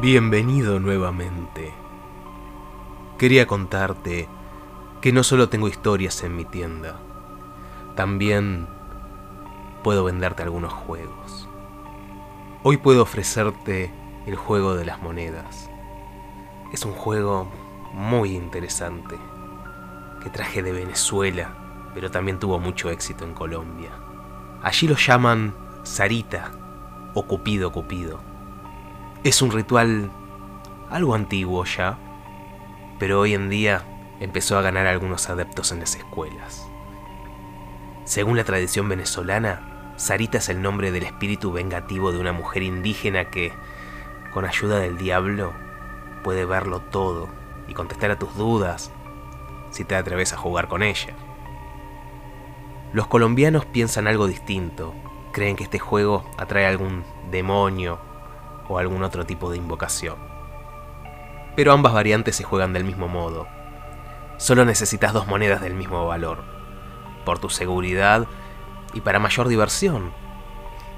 Bienvenido nuevamente. Quería contarte que no solo tengo historias en mi tienda, también puedo venderte algunos juegos. Hoy puedo ofrecerte el juego de las monedas. Es un juego muy interesante que traje de Venezuela, pero también tuvo mucho éxito en Colombia. Allí lo llaman Sarita o Cupido Cupido. Es un ritual algo antiguo ya, pero hoy en día empezó a ganar algunos adeptos en las escuelas. Según la tradición venezolana, Sarita es el nombre del espíritu vengativo de una mujer indígena que, con ayuda del diablo, puede verlo todo y contestar a tus dudas si te atreves a jugar con ella. Los colombianos piensan algo distinto, creen que este juego atrae algún demonio o algún otro tipo de invocación. Pero ambas variantes se juegan del mismo modo. Solo necesitas dos monedas del mismo valor. Por tu seguridad y para mayor diversión,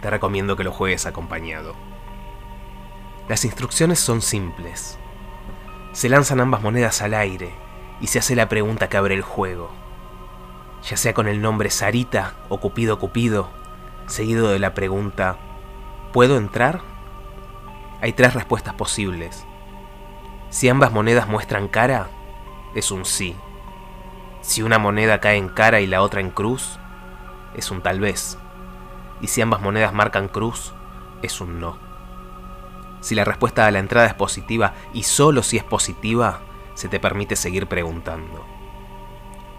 te recomiendo que lo juegues acompañado. Las instrucciones son simples. Se lanzan ambas monedas al aire y se hace la pregunta que abre el juego. Ya sea con el nombre Sarita o Cupido Cupido, seguido de la pregunta ¿Puedo entrar? Hay tres respuestas posibles. Si ambas monedas muestran cara, es un sí. Si una moneda cae en cara y la otra en cruz, es un tal vez. Y si ambas monedas marcan cruz, es un no. Si la respuesta a la entrada es positiva y solo si es positiva, se te permite seguir preguntando.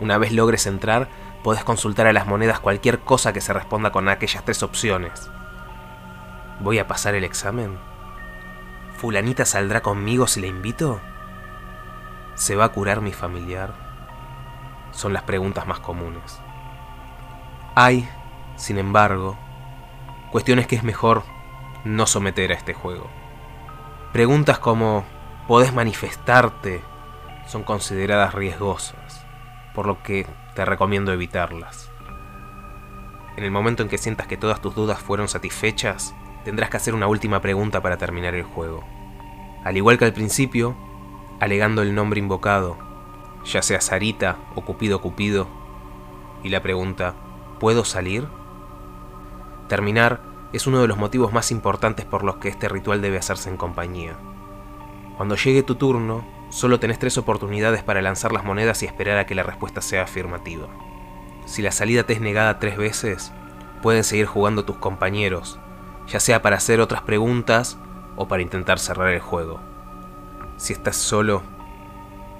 Una vez logres entrar, podés consultar a las monedas cualquier cosa que se responda con aquellas tres opciones. ¿Voy a pasar el examen? ¿Fulanita saldrá conmigo si la invito? ¿Se va a curar mi familiar? Son las preguntas más comunes. Hay, sin embargo, cuestiones que es mejor no someter a este juego. Preguntas como ¿podés manifestarte? son consideradas riesgosas, por lo que te recomiendo evitarlas. En el momento en que sientas que todas tus dudas fueron satisfechas, tendrás que hacer una última pregunta para terminar el juego. Al igual que al principio, alegando el nombre invocado, ya sea Sarita o Cupido Cupido, y la pregunta, ¿puedo salir? Terminar es uno de los motivos más importantes por los que este ritual debe hacerse en compañía. Cuando llegue tu turno, solo tenés tres oportunidades para lanzar las monedas y esperar a que la respuesta sea afirmativa. Si la salida te es negada tres veces, pueden seguir jugando tus compañeros, ya sea para hacer otras preguntas o para intentar cerrar el juego. Si estás solo,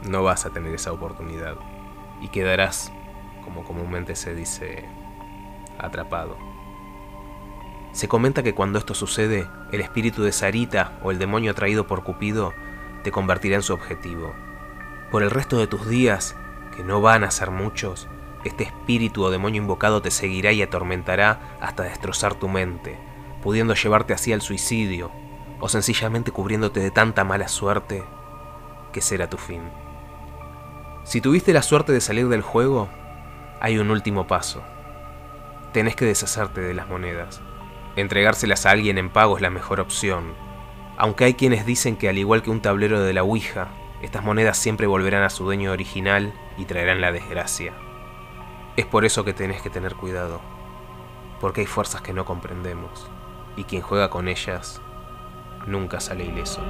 no vas a tener esa oportunidad y quedarás, como comúnmente se dice, atrapado. Se comenta que cuando esto sucede, el espíritu de Sarita o el demonio atraído por Cupido te convertirá en su objetivo. Por el resto de tus días, que no van a ser muchos, este espíritu o demonio invocado te seguirá y atormentará hasta destrozar tu mente, pudiendo llevarte así al suicidio, o sencillamente cubriéndote de tanta mala suerte que será tu fin. Si tuviste la suerte de salir del juego, hay un último paso. Tenés que deshacerte de las monedas. Entregárselas a alguien en pago es la mejor opción, aunque hay quienes dicen que al igual que un tablero de la Ouija, estas monedas siempre volverán a su dueño original y traerán la desgracia. Es por eso que tenés que tener cuidado, porque hay fuerzas que no comprendemos y quien juega con ellas nunca sale ileso.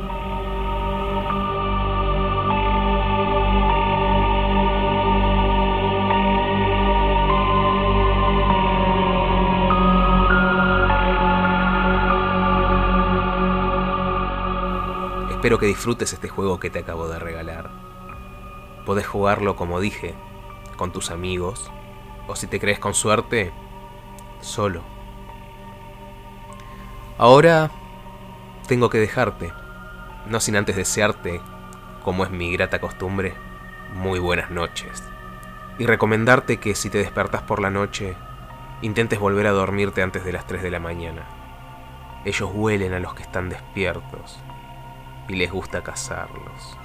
Espero que disfrutes este juego que te acabo de regalar. Podés jugarlo, como dije, con tus amigos, o si te crees con suerte, solo. Ahora tengo que dejarte, no sin antes desearte, como es mi grata costumbre, muy buenas noches. Y recomendarte que si te despertas por la noche, intentes volver a dormirte antes de las 3 de la mañana. Ellos huelen a los que están despiertos y les gusta cazarlos.